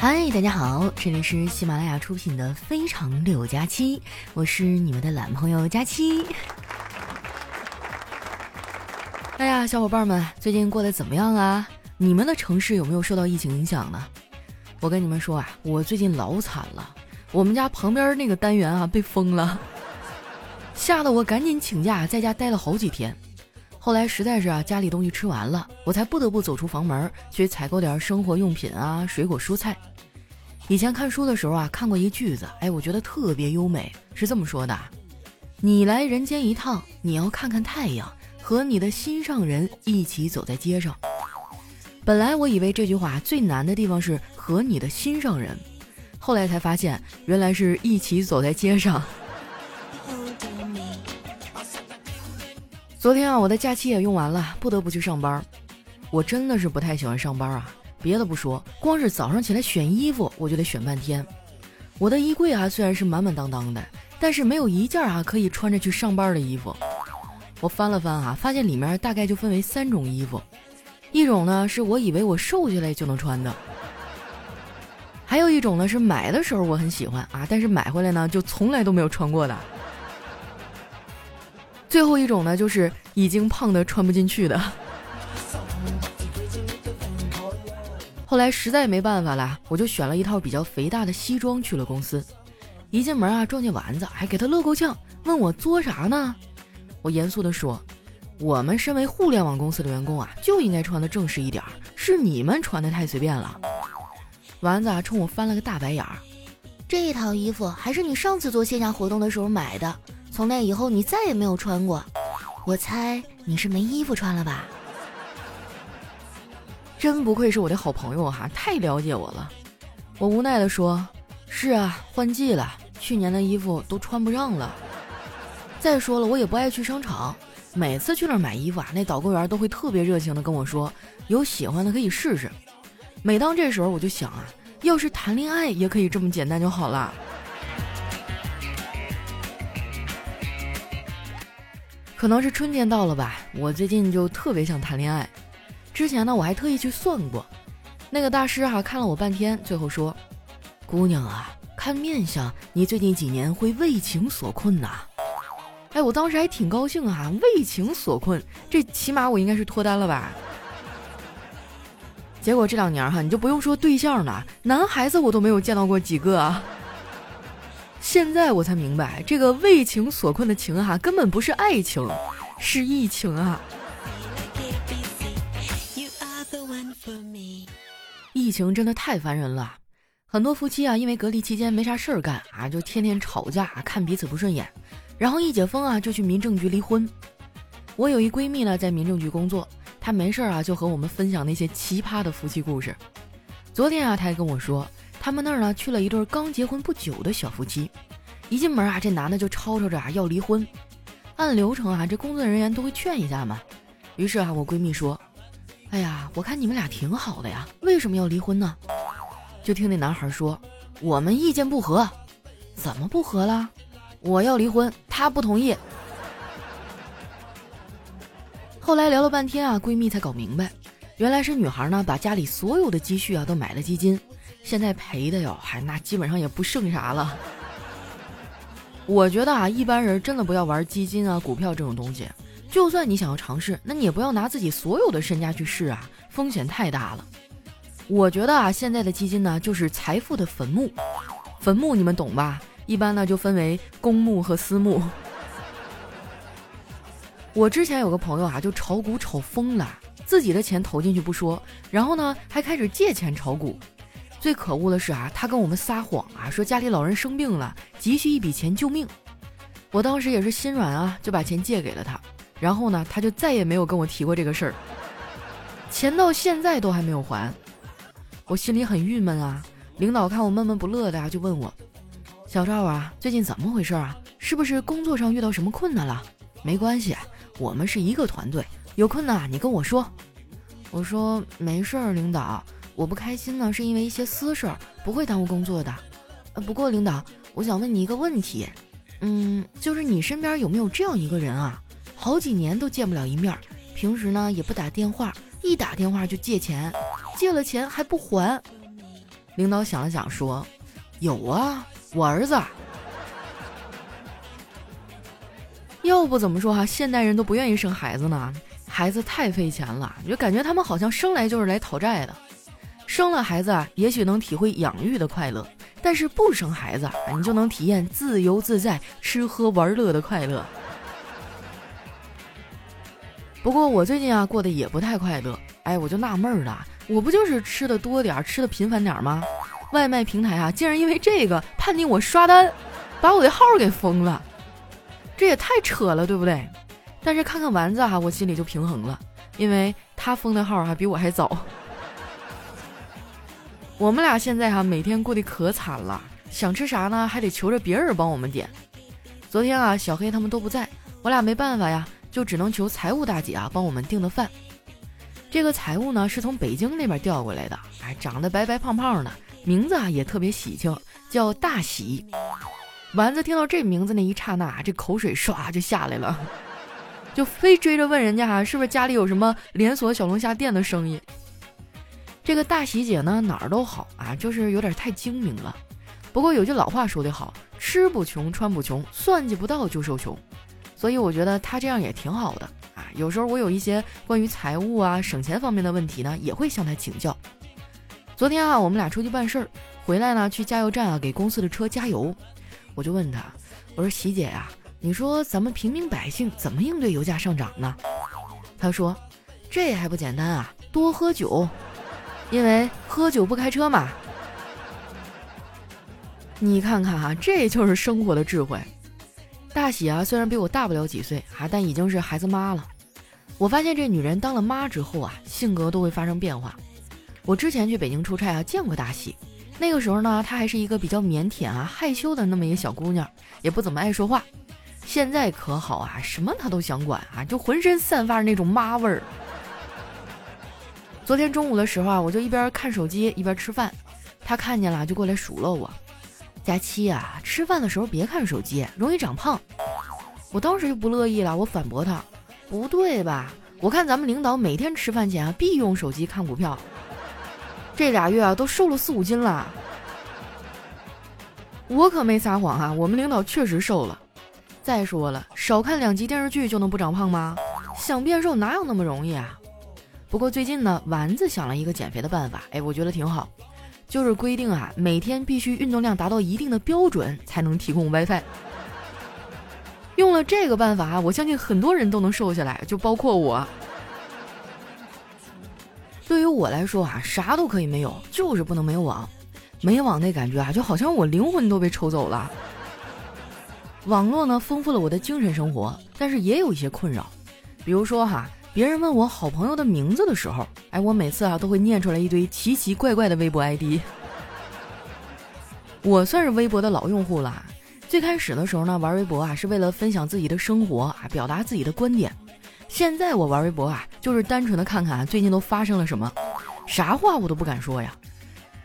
嗨，大家好，这里是喜马拉雅出品的《非常六加七》，我是你们的懒朋友佳期。哎呀，小伙伴们，最近过得怎么样啊？你们的城市有没有受到疫情影响呢？我跟你们说啊，我最近老惨了，我们家旁边那个单元啊被封了，吓得我赶紧请假在家待了好几天。后来实在是啊，家里东西吃完了，我才不得不走出房门去采购点生活用品啊，水果蔬菜。以前看书的时候啊，看过一句子，哎，我觉得特别优美，是这么说的：你来人间一趟，你要看看太阳，和你的心上人一起走在街上。本来我以为这句话最难的地方是和你的心上人，后来才发现原来是一起走在街上。昨天啊，我的假期也用完了，不得不去上班。我真的是不太喜欢上班啊。别的不说，光是早上起来选衣服，我就得选半天。我的衣柜啊，虽然是满满当当的，但是没有一件啊可以穿着去上班的衣服。我翻了翻啊，发现里面大概就分为三种衣服，一种呢是我以为我瘦下来就能穿的，还有一种呢是买的时候我很喜欢啊，但是买回来呢就从来都没有穿过的。最后一种呢就是已经胖的穿不进去的。后来实在没办法了，我就选了一套比较肥大的西装去了公司。一进门啊，撞见丸子，还给他乐够呛，问我作啥呢？我严肃地说：“我们身为互联网公司的员工啊，就应该穿的正式一点，是你们穿的太随便了。”丸子啊，冲我翻了个大白眼儿。这套衣服还是你上次做线下活动的时候买的，从那以后你再也没有穿过。我猜你是没衣服穿了吧？真不愧是我的好朋友哈，太了解我了。我无奈地说：“是啊，换季了，去年的衣服都穿不上了。再说了，我也不爱去商场，每次去那儿买衣服啊，那导购员都会特别热情的跟我说，有喜欢的可以试试。每当这时候，我就想啊，要是谈恋爱也可以这么简单就好了。可能是春天到了吧，我最近就特别想谈恋爱。”之前呢，我还特意去算过，那个大师哈看了我半天，最后说：“姑娘啊，看面相，你最近几年会为情所困呐。”哎，我当时还挺高兴啊，为情所困，这起码我应该是脱单了吧？结果这两年哈，你就不用说对象了，男孩子我都没有见到过几个啊。现在我才明白，这个为情所困的情哈，根本不是爱情，是疫情啊。疫情真的太烦人了，很多夫妻啊，因为隔离期间没啥事儿干啊，就天天吵架，看彼此不顺眼，然后一解封啊，就去民政局离婚。我有一闺蜜呢，在民政局工作，她没事儿啊，就和我们分享那些奇葩的夫妻故事。昨天啊，她还跟我说，他们那儿呢去了一对刚结婚不久的小夫妻，一进门啊，这男的就吵吵着啊要离婚。按流程啊，这工作人员都会劝一下嘛。于是啊，我闺蜜说。哎呀，我看你们俩挺好的呀，为什么要离婚呢？就听那男孩说：“我们意见不合，怎么不合了？我要离婚，他不同意。”后来聊了半天啊，闺蜜才搞明白，原来是女孩呢把家里所有的积蓄啊都买了基金，现在赔的哟，还那基本上也不剩啥了。我觉得啊，一般人真的不要玩基金啊、股票这种东西。就算你想要尝试，那你也不要拿自己所有的身家去试啊，风险太大了。我觉得啊，现在的基金呢，就是财富的坟墓。坟墓你们懂吧？一般呢就分为公墓和私墓。我之前有个朋友啊，就炒股炒疯了，自己的钱投进去不说，然后呢还开始借钱炒股。最可恶的是啊，他跟我们撒谎啊，说家里老人生病了，急需一笔钱救命。我当时也是心软啊，就把钱借给了他。然后呢，他就再也没有跟我提过这个事儿，钱到现在都还没有还，我心里很郁闷啊。领导看我闷闷不乐的呀，就问我：“小赵啊，最近怎么回事啊？是不是工作上遇到什么困难了？”没关系，我们是一个团队，有困难你跟我说。我说没事儿，领导，我不开心呢，是因为一些私事儿，不会耽误工作的。呃，不过领导，我想问你一个问题，嗯，就是你身边有没有这样一个人啊？好几年都见不了一面，平时呢也不打电话，一打电话就借钱，借了钱还不还。领导想了想说：“有啊，我儿子。”要不怎么说哈，现代人都不愿意生孩子呢？孩子太费钱了，就感觉他们好像生来就是来讨债的。生了孩子啊，也许能体会养育的快乐，但是不生孩子，你就能体验自由自在、吃喝玩乐的快乐。不过我最近啊，过得也不太快乐。哎，我就纳闷了，我不就是吃的多点儿，吃的频繁点儿吗？外卖平台啊，竟然因为这个判定我刷单，把我的号给封了。这也太扯了，对不对？但是看看丸子哈，我心里就平衡了，因为他封的号还比我还早。我们俩现在哈每天过得可惨了，想吃啥呢，还得求着别人帮我们点。昨天啊，小黑他们都不在，我俩没办法呀，就只能求财务大姐啊帮我们订的饭。这个财务呢是从北京那边调过来的，哎，长得白白胖胖的，名字啊也特别喜庆，叫大喜。丸子听到这名字那一刹那，这口水唰就下来了，就非追着问人家哈，是不是家里有什么连锁小龙虾店的生意？这个大喜姐呢哪儿都好啊，就是有点太精明了。不过有句老话说得好，吃不穷，穿不穷，算计不到就受穷。所以我觉得他这样也挺好的啊。有时候我有一些关于财务啊、省钱方面的问题呢，也会向他请教。昨天啊，我们俩出去办事儿，回来呢去加油站啊给公司的车加油。我就问他，我说喜姐呀，你说咱们平民百姓怎么应对油价上涨呢？他说，这还不简单啊，多喝酒，因为喝酒不开车嘛。你看看哈，这就是生活的智慧。大喜啊，虽然比我大不了几岁啊，但已经是孩子妈了。我发现这女人当了妈之后啊，性格都会发生变化。我之前去北京出差啊，见过大喜。那个时候呢，她还是一个比较腼腆啊、害羞的那么一个小姑娘，也不怎么爱说话。现在可好啊，什么她都想管啊，就浑身散发着那种妈味儿。昨天中午的时候啊，我就一边看手机一边吃饭，她看见了就过来数落我：“佳期啊，吃饭的时候别看手机，容易长胖。”我当时就不乐意了，我反驳他：“不对吧？我看咱们领导每天吃饭前啊必用手机看股票。”这俩月啊，都瘦了四五斤了。我可没撒谎哈，我们领导确实瘦了。再说了，少看两集电视剧就能不长胖吗？想变瘦哪有那么容易啊？不过最近呢，丸子想了一个减肥的办法，哎，我觉得挺好，就是规定啊，每天必须运动量达到一定的标准才能提供 WiFi。用了这个办法，我相信很多人都能瘦下来，就包括我。对于我来说啊，啥都可以没有，就是不能没有网。没网那感觉啊，就好像我灵魂都被抽走了。网络呢，丰富了我的精神生活，但是也有一些困扰。比如说哈，别人问我好朋友的名字的时候，哎，我每次啊都会念出来一堆奇奇怪怪的微博 ID。我算是微博的老用户了。最开始的时候呢，玩微博啊是为了分享自己的生活啊，表达自己的观点。现在我玩微博啊，就是单纯的看看最近都发生了什么，啥话我都不敢说呀。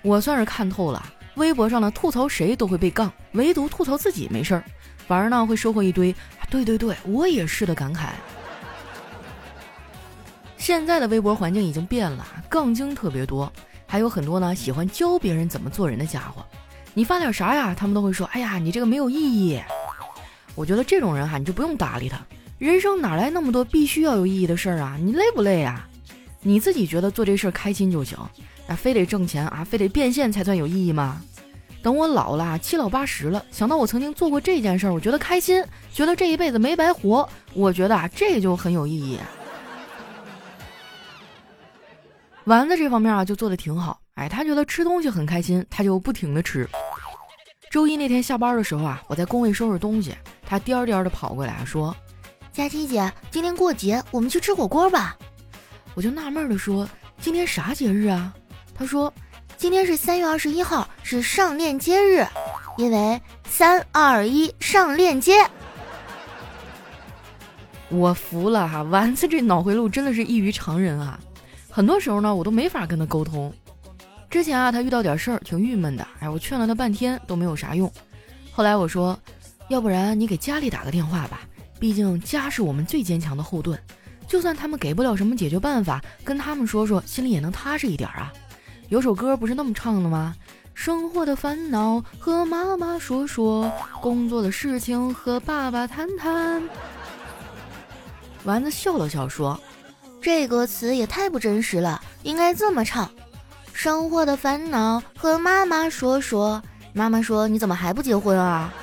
我算是看透了，微博上呢吐槽谁都会被杠，唯独吐槽自己没事儿，反而呢会收获一堆“对对对，我也是”的感慨。现在的微博环境已经变了，杠精特别多，还有很多呢喜欢教别人怎么做人的家伙。你发点啥呀，他们都会说：“哎呀，你这个没有意义。”我觉得这种人哈，你就不用搭理他。人生哪来那么多必须要有意义的事儿啊？你累不累啊？你自己觉得做这事儿开心就行，啊，非得挣钱啊，非得变现才算有意义吗？等我老了，七老八十了，想到我曾经做过这件事儿，我觉得开心，觉得这一辈子没白活，我觉得啊，这就很有意义。丸子这方面啊，就做的挺好，哎，他觉得吃东西很开心，他就不停的吃。周一那天下班的时候啊，我在工位收拾东西，他颠颠的跑过来说。佳琪姐，今天过节，我们去吃火锅吧。我就纳闷的说：“今天啥节日啊？”他说：“今天是三月二十一号，是上链接日，因为三二一上链接。”我服了哈，丸子这脑回路真的是异于常人啊！很多时候呢，我都没法跟他沟通。之前啊，他遇到点事儿挺郁闷的，哎，我劝了他半天都没有啥用。后来我说：“要不然你给家里打个电话吧。”毕竟家是我们最坚强的后盾，就算他们给不了什么解决办法，跟他们说说，心里也能踏实一点啊。有首歌不是那么唱的吗？生活的烦恼和妈妈说说，工作的事情和爸爸谈谈。丸子笑了笑说：“这歌词也太不真实了，应该这么唱：生活的烦恼和妈妈说说，妈妈说你怎么还不结婚啊？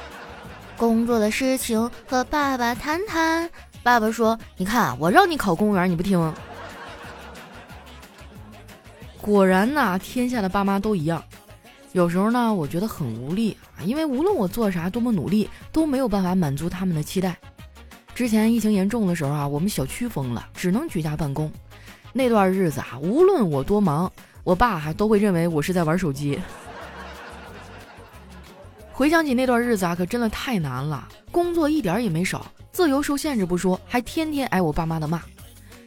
工作的事情和爸爸谈谈，爸爸说你看我让你考公务员你不听。果然呐，天下的爸妈都一样。有时候呢，我觉得很无力啊，因为无论我做啥，多么努力，都没有办法满足他们的期待。”之前疫情严重的时候啊，我们小区封了，只能居家办公。那段日子啊，无论我多忙，我爸还都会认为我是在玩手机。回想起那段日子啊，可真的太难了，工作一点也没少，自由受限制不说，还天天挨我爸妈的骂。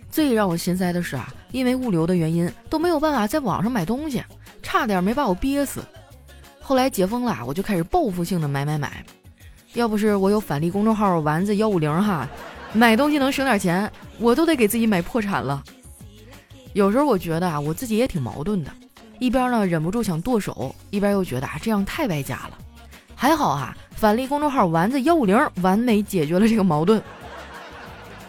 最让我心塞的是啊，因为物流的原因，都没有办法在网上买东西，差点没把我憋死。后来解封了，我就开始报复性的买买买。要不是我有返利公众号丸子幺五零哈，买东西能省点钱，我都得给自己买破产了。有时候我觉得啊，我自己也挺矛盾的，一边呢忍不住想剁手，一边又觉得啊这样太败家了。还好啊，返利公众号丸子幺五零完美解决了这个矛盾。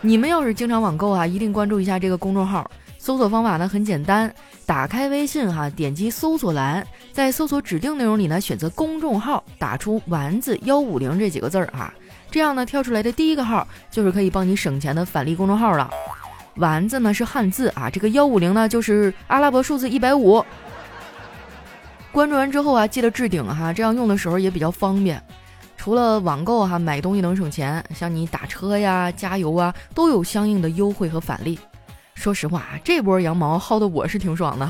你们要是经常网购啊，一定关注一下这个公众号。搜索方法呢很简单，打开微信哈，点击搜索栏，在搜索指定内容里呢选择公众号，打出“丸子幺五零”这几个字儿啊，这样呢跳出来的第一个号就是可以帮你省钱的返利公众号了。丸子呢是汉字啊，这个幺五零呢就是阿拉伯数字一百五。关注完之后啊，记得置顶哈，这样用的时候也比较方便。除了网购哈买东西能省钱，像你打车呀、加油啊，都有相应的优惠和返利。说实话，这波羊毛薅的我是挺爽的。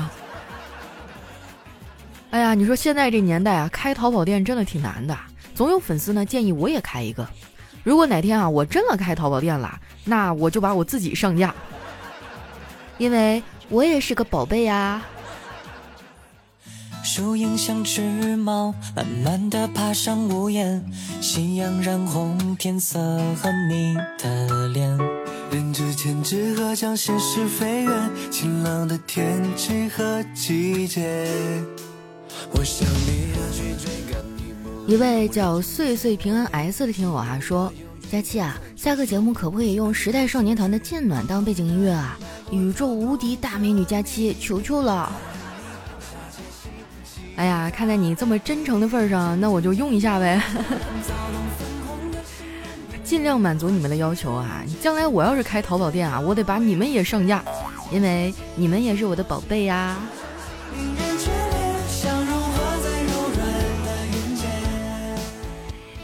哎呀，你说现在这年代啊，开淘宝店真的挺难的。总有粉丝呢建议我也开一个。如果哪天啊我真的开淘宝店了，那我就把我自己上架，因为我也是个宝贝呀。树影像只猫，慢慢的爬上屋檐，夕阳染红天色和你的脸。人之间只和将现实飞远，晴朗的天气和季节。我想你要去追赶。一位叫岁岁平安 S 的听友啊说：“佳期啊，下个节目可不可以用时代少年团的《渐暖》当背景音乐啊？宇宙无敌大美女佳期，求求了！”哎呀，看在你这么真诚的份上，那我就用一下呗，尽量满足你们的要求啊！将来我要是开淘宝店啊，我得把你们也上架，因为你们也是我的宝贝呀。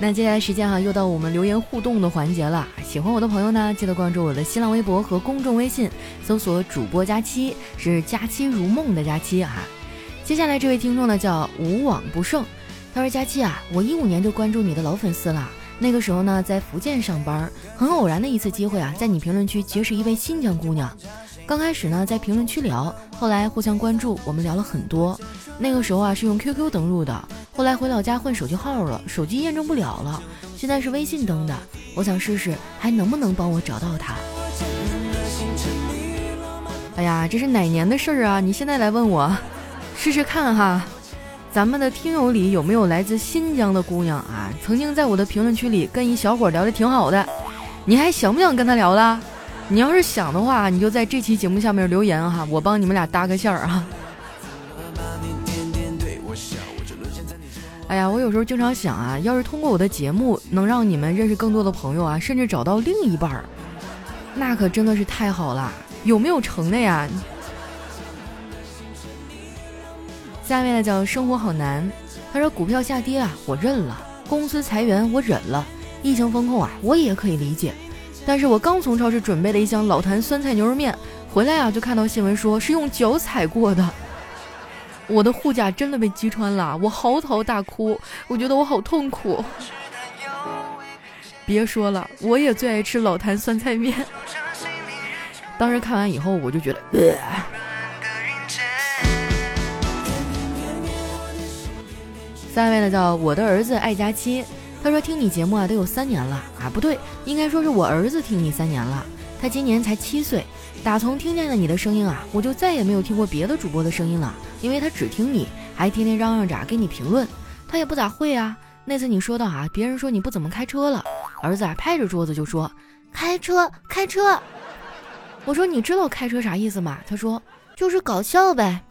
那接下来时间哈，又到我们留言互动的环节了。喜欢我的朋友呢，记得关注我的新浪微博和公众微信，搜索“主播佳期”，是“佳期如梦”的佳期啊。接下来这位听众呢叫无往不胜，他说：“佳期啊，我一五年就关注你的老粉丝了。那个时候呢，在福建上班，很偶然的一次机会啊，在你评论区结识一位新疆姑娘。刚开始呢，在评论区聊，后来互相关注，我们聊了很多。那个时候啊，是用 QQ 登录的，后来回老家换手机号了，手机验证不了了，现在是微信登的。我想试试，还能不能帮我找到他？哎呀，这是哪年的事儿啊？你现在来问我？”试试看哈，咱们的听友里有没有来自新疆的姑娘啊？曾经在我的评论区里跟一小伙聊得挺好的，你还想不想跟他聊了？你要是想的话，你就在这期节目下面留言哈，我帮你们俩搭个线儿啊。哎呀，我有时候经常想啊，要是通过我的节目能让你们认识更多的朋友啊，甚至找到另一半儿，那可真的是太好了。有没有成的呀？下面呢叫生活好难，他说股票下跌啊，我认了；公司裁员我忍了；疫情风控啊，我也可以理解。但是我刚从超市准备了一箱老坛酸菜牛肉面回来啊，就看到新闻说是用脚踩过的，我的护甲真的被击穿了，我嚎啕大哭，我觉得我好痛苦。别说了，我也最爱吃老坛酸菜面。当时看完以后，我就觉得。呃三位呢叫我的儿子爱佳期，他说听你节目啊都有三年了啊，不对，应该说是我儿子听你三年了。他今年才七岁，打从听见了你的声音啊，我就再也没有听过别的主播的声音了，因为他只听你，还天天嚷嚷着给你评论。他也不咋会啊。那次你说到啊，别人说你不怎么开车了，儿子啊拍着桌子就说：“开车，开车。”我说：“你知道开车啥意思吗？”他说：“就是搞笑呗。”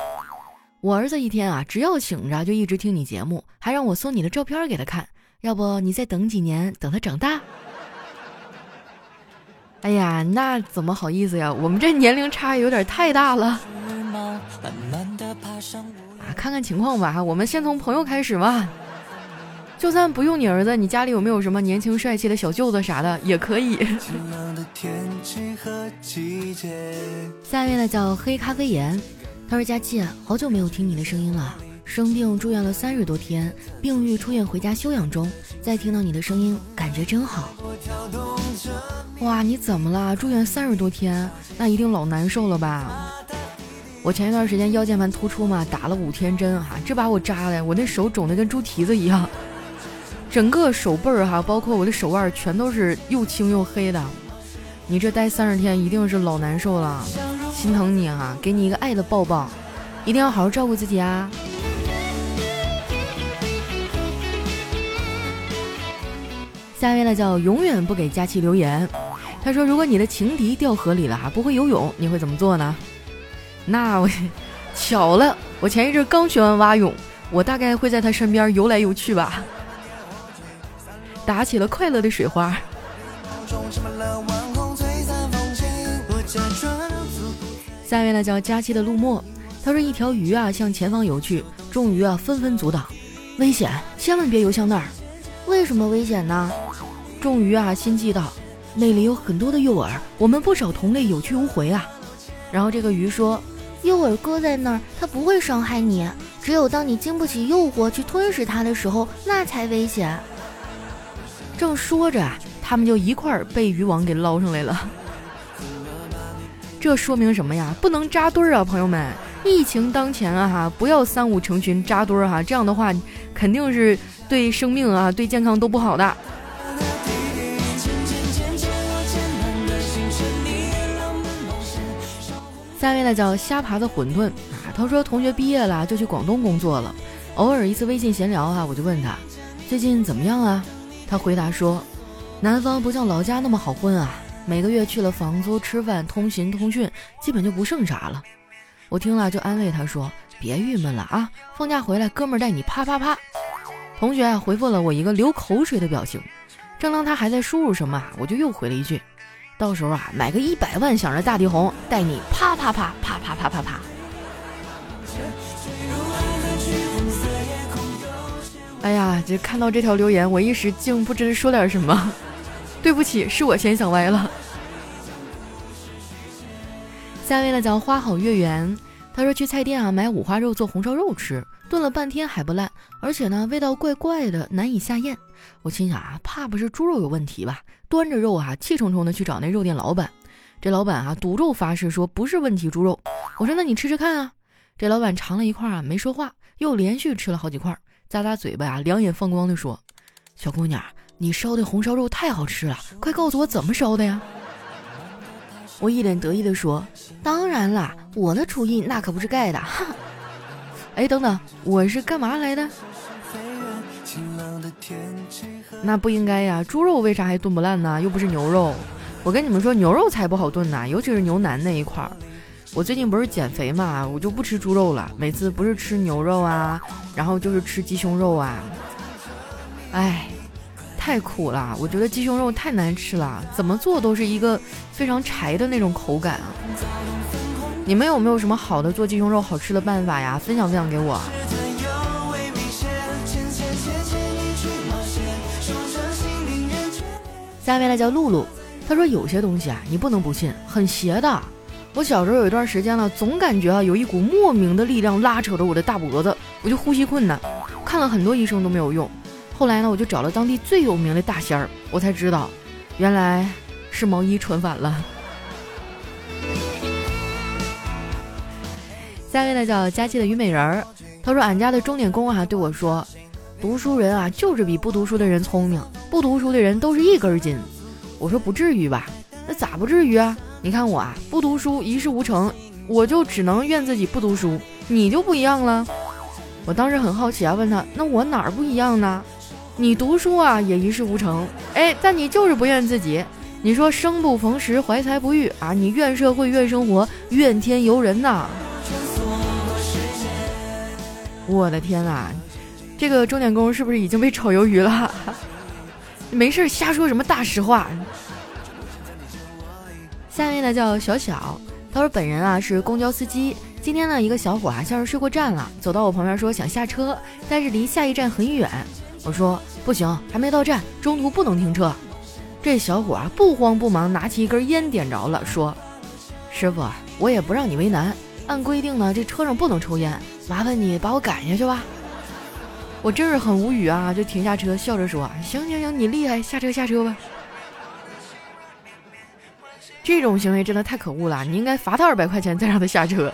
我儿子一天啊，只要醒着就一直听你节目，还让我送你的照片给他看。要不你再等几年，等他长大。哎呀，那怎么好意思呀？我们这年龄差有点太大了。啊，看看情况吧，我们先从朋友开始嘛。就算不用你儿子，你家里有没有什么年轻帅气的小舅子啥的也可以。下面呢叫黑咖啡盐，他说佳琪，好久没有听你的声音了。生病住院了三十多天，病愈出院回家休养中。再听到你的声音，感觉真好。哇，你怎么了？住院三十多天，那一定老难受了吧？我前一段时间腰间盘突出嘛，打了五天针哈，这把我扎的，我那手肿的跟猪蹄子一样，整个手背儿哈，包括我的手腕全都是又青又黑的。你这待三十天一定是老难受了，心疼你哈，给你一个爱的抱抱，一定要好好照顾自己啊。下面呢叫永远不给佳期留言。他说：“如果你的情敌掉河里了哈，不会游泳，你会怎么做呢？”那我巧了，我前一阵刚学完蛙泳，我大概会在他身边游来游去吧，打起了快乐的水花。下面呢叫佳期的陆墨。他说：“一条鱼啊向前方游去，众鱼啊纷纷阻挡，危险，千万别游向那儿。为什么危险呢？”众鱼啊，心悸道：“那里有很多的诱饵，我们不少同类有去无回啊。”然后这个鱼说：“诱饵搁在那儿，它不会伤害你。只有当你经不起诱惑去吞噬它的时候，那才危险。”正说着，他们就一块儿被渔网给捞上来了。这说明什么呀？不能扎堆儿啊，朋友们！疫情当前啊，哈，不要三五成群扎堆儿哈，这样的话肯定是对生命啊、对健康都不好的。下面呢叫虾爬的馄饨啊，他说同学毕业了就去广东工作了，偶尔一次微信闲聊啊，我就问他最近怎么样啊？他回答说，南方不像老家那么好混啊，每个月去了房租、吃饭、通勤、通讯，基本就不剩啥了。我听了就安慰他说，别郁闷了啊，放假回来哥们儿带你啪啪啪。同学啊回复了我一个流口水的表情，正当他还在输入什么啊，我就又回了一句。到时候啊，买个一百万响的大地红，带你啪啪啪啪啪啪啪啪。哎呀，这看到这条留言，我一时竟不知说点什么。对不起，是我先想歪了。下面呢叫花好月圆，他说去菜店啊买五花肉做红烧肉吃，炖了半天还不烂，而且呢味道怪怪的，难以下咽。我心想啊，怕不是猪肉有问题吧？端着肉啊，气冲冲的去找那肉店老板。这老板啊，赌咒发誓说不是问题猪肉。我说那你吃吃看啊。这老板尝了一块啊，没说话，又连续吃了好几块，咂咂嘴巴啊，两眼放光的说：“小姑娘，你烧的红烧肉太好吃了，快告诉我怎么烧的呀？”我一脸得意的说：“当然啦，我的厨艺那可不是盖的。”哈。哎，等等，我是干嘛来的？那不应该呀，猪肉为啥还炖不烂呢？又不是牛肉。我跟你们说，牛肉才不好炖呢，尤其是牛腩那一块儿。我最近不是减肥嘛，我就不吃猪肉了，每次不是吃牛肉啊，然后就是吃鸡胸肉啊。哎，太苦了，我觉得鸡胸肉太难吃了，怎么做都是一个非常柴的那种口感啊。你们有没有什么好的做鸡胸肉好吃的办法呀？分享分享给我。下面呢叫露露，他说有些东西啊，你不能不信，很邪的。我小时候有一段时间了，总感觉啊有一股莫名的力量拉扯着我的大脖子，我就呼吸困难，看了很多医生都没有用。后来呢，我就找了当地最有名的大仙儿，我才知道，原来是毛衣穿反了。下面呢叫佳期的虞美人儿，他说俺家的钟点工啊对我说。读书人啊，就是比不读书的人聪明。不读书的人都是一根筋。我说不至于吧？那咋不至于啊？你看我啊，不读书一事无成，我就只能怨自己不读书。你就不一样了。我当时很好奇啊，问他那我哪儿不一样呢？你读书啊也一事无成，哎，但你就是不怨自己。你说生不逢时，怀才不遇啊，你怨社会，怨生活，怨天尤人呐。我的天呐，这个钟点工是不是已经被炒鱿鱼了？没事瞎说什么大实话。下面呢叫小小，他说本人啊是公交司机。今天呢一个小伙啊像是睡过站了，走到我旁边说想下车，但是离下一站很远。我说不行，还没到站，中途不能停车。这小伙啊不慌不忙拿起一根烟点着了，说：“师傅，我也不让你为难，按规定呢这车上不能抽烟，麻烦你把我赶下去吧。”我真是很无语啊，就停下车，笑着说：“行行行，你厉害，下车下车吧。”这种行为真的太可恶了，你应该罚他二百块钱，再让他下车。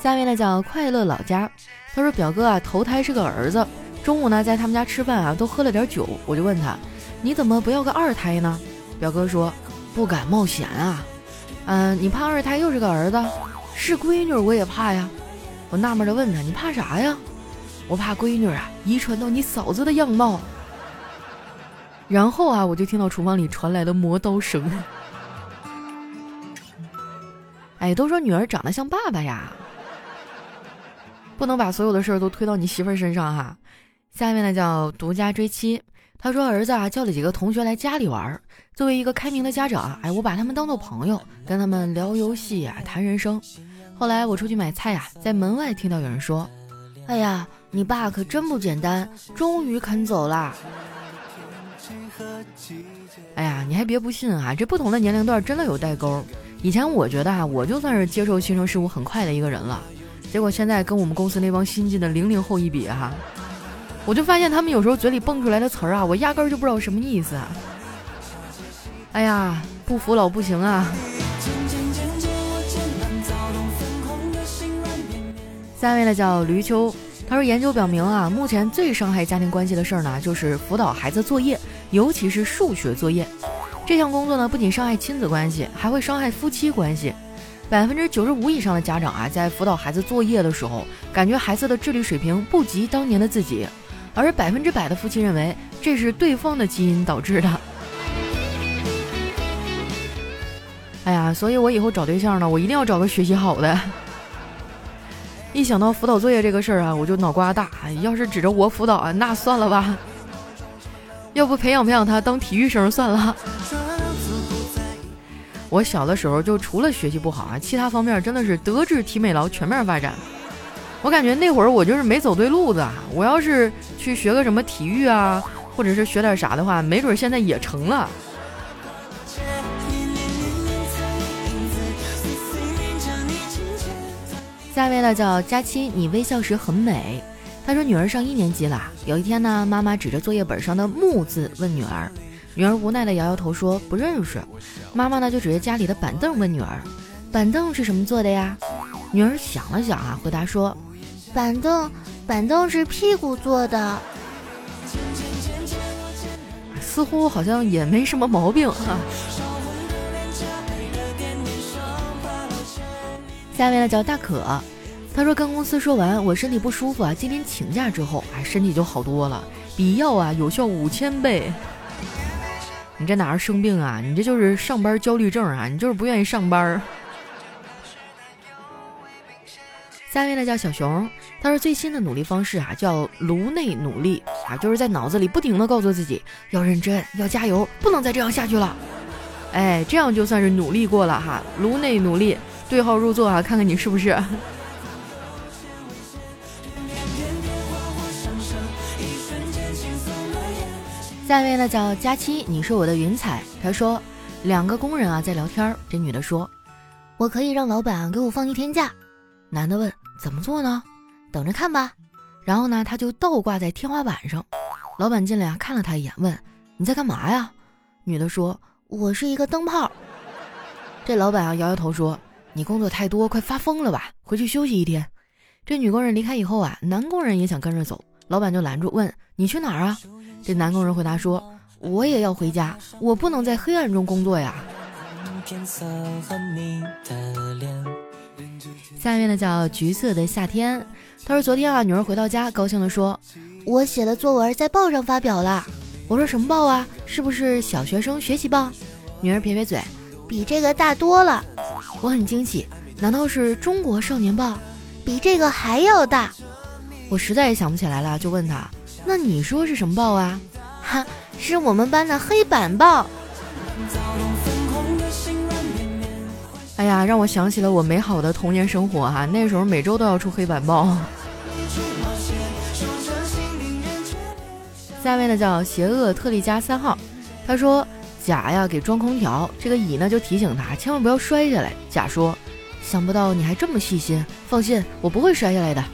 下面呢叫快乐老家，他说表哥啊头胎是个儿子，中午呢在他们家吃饭啊都喝了点酒，我就问他你怎么不要个二胎呢？表哥说不敢冒险啊。嗯，你怕二胎又是个儿子？是闺女我也怕呀，我纳闷的问他：“你怕啥呀？”我怕闺女啊遗传到你嫂子的样貌。然后啊，我就听到厨房里传来了磨刀声。哎，都说女儿长得像爸爸呀，不能把所有的事儿都推到你媳妇儿身上哈。下面呢叫独家追妻，他说儿子啊叫了几个同学来家里玩，作为一个开明的家长啊，哎，我把他们当做朋友，跟他们聊游戏啊，谈人生。后来我出去买菜呀，在门外听到有人说：“哎呀，你爸可真不简单，终于肯走啦。”哎呀，你还别不信啊，这不同的年龄段真的有代沟。以前我觉得啊，我就算是接受新生事物很快的一个人了，结果现在跟我们公司那帮新进的零零后一比哈，我就发现他们有时候嘴里蹦出来的词儿啊，我压根儿就不知道什么意思。哎呀，不服老不行啊！下位呢叫驴秋，他说研究表明啊，目前最伤害家庭关系的事儿呢，就是辅导孩子作业，尤其是数学作业。这项工作呢，不仅伤害亲子关系，还会伤害夫妻关系。百分之九十五以上的家长啊，在辅导孩子作业的时候，感觉孩子的智力水平不及当年的自己，而百分之百的夫妻认为这是对方的基因导致的。哎呀，所以我以后找对象呢，我一定要找个学习好的。一想到辅导作业这个事儿啊，我就脑瓜大。要是指着我辅导啊，那算了吧。要不培养培养他当体育生算了。我小的时候就除了学习不好啊，其他方面真的是德智体美劳全面发展。我感觉那会儿我就是没走对路子。啊。我要是去学个什么体育啊，或者是学点啥的话，没准现在也成了。下一位呢叫佳期，你微笑时很美。他说女儿上一年级了，有一天呢，妈妈指着作业本上的木字问女儿，女儿无奈的摇摇头说不认识。妈妈呢就指着家里的板凳问女儿，板凳是什么做的呀？女儿想了想啊，回答说，板凳，板凳是屁股做的。似乎好像也没什么毛病哈。下面呢叫大可，他说跟公司说完我身体不舒服啊，今天请假之后啊身体就好多了，比药啊有效五千倍。你这哪是生病啊？你这就是上班焦虑症啊！你就是不愿意上班。下面呢叫小熊，他说最新的努力方式啊叫颅内努力啊，就是在脑子里不停的告诉自己要认真，要加油，不能再这样下去了。哎，这样就算是努力过了哈，颅内努力。对号入座啊，看看你是不是？下一位呢叫佳期，你是我的云彩。他说，两个工人啊在聊天，这女的说，我可以让老板给我放一天假。男的问，怎么做呢？等着看吧。然后呢，他就倒挂在天花板上。老板进来啊，看了他一眼，问，你在干嘛呀？女的说，我是一个灯泡。这老板啊摇摇头说。你工作太多，快发疯了吧？回去休息一天。这女工人离开以后啊，男工人也想跟着走，老板就拦住，问你去哪儿啊？这男工人回答说：“我也要回家，我不能在黑暗中工作呀。”下面呢叫橘色的夏天，他说昨天啊，女儿回到家，高兴地说，我写的作文在报上发表了。我说什么报啊？是不是小学生学习报？女儿撇撇嘴，比这个大多了。我很惊喜，难道是中国少年报？比这个还要大。我实在也想不起来了，就问他，那你说是什么报啊？哈，是我们班的黑板报。哎呀，让我想起了我美好的童年生活哈，那时候每周都要出黑板报。下位呢叫邪恶特利迦三号，他说甲呀给装空调，这个乙呢就提醒他千万不要摔下来。甲说想不到你还这么细心，放心，我不会摔下来的。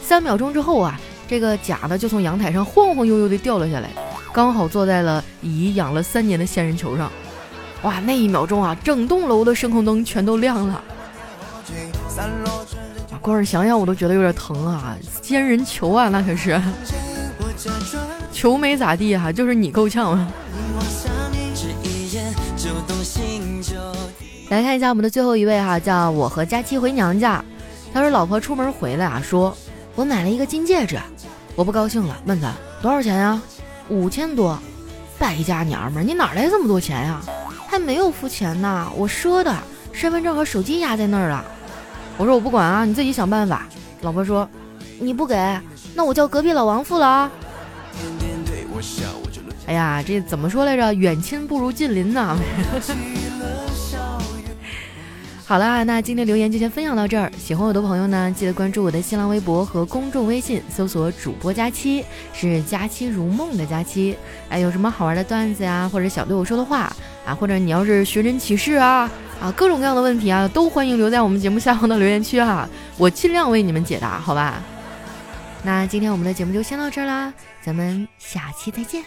三秒钟之后啊，这个甲呢就从阳台上晃晃悠悠地掉了下来，刚好坐在了乙养了三年的仙人球上。哇，那一秒钟啊，整栋楼的声控灯全都亮了。光是想想我都觉得有点疼啊！仙人球啊，那可是。球没咋地哈，就是你够呛。来看一下我们的最后一位哈，叫我和佳期回娘家。他说老婆出门回来啊，说我买了一个金戒指，我不高兴了，问他多少钱呀？五千多。败家娘们，你哪来这么多钱呀？没有付钱呢，我赊的，身份证和手机压在那儿了。我说我不管啊，你自己想办法。老婆说你不给，那我叫隔壁老王付了啊。哎呀，这怎么说来着？远亲不如近邻呐。好了，那今天留言就先分享到这儿。喜欢我的朋友呢，记得关注我的新浪微博和公众微信，搜索主播佳期，是佳期如梦的佳期。哎，有什么好玩的段子呀，或者想对我说的话？或者你要是寻人启事啊，啊，各种各样的问题啊，都欢迎留在我们节目下方的留言区哈，我尽量为你们解答，好吧？那今天我们的节目就先到这儿啦，咱们下期再见。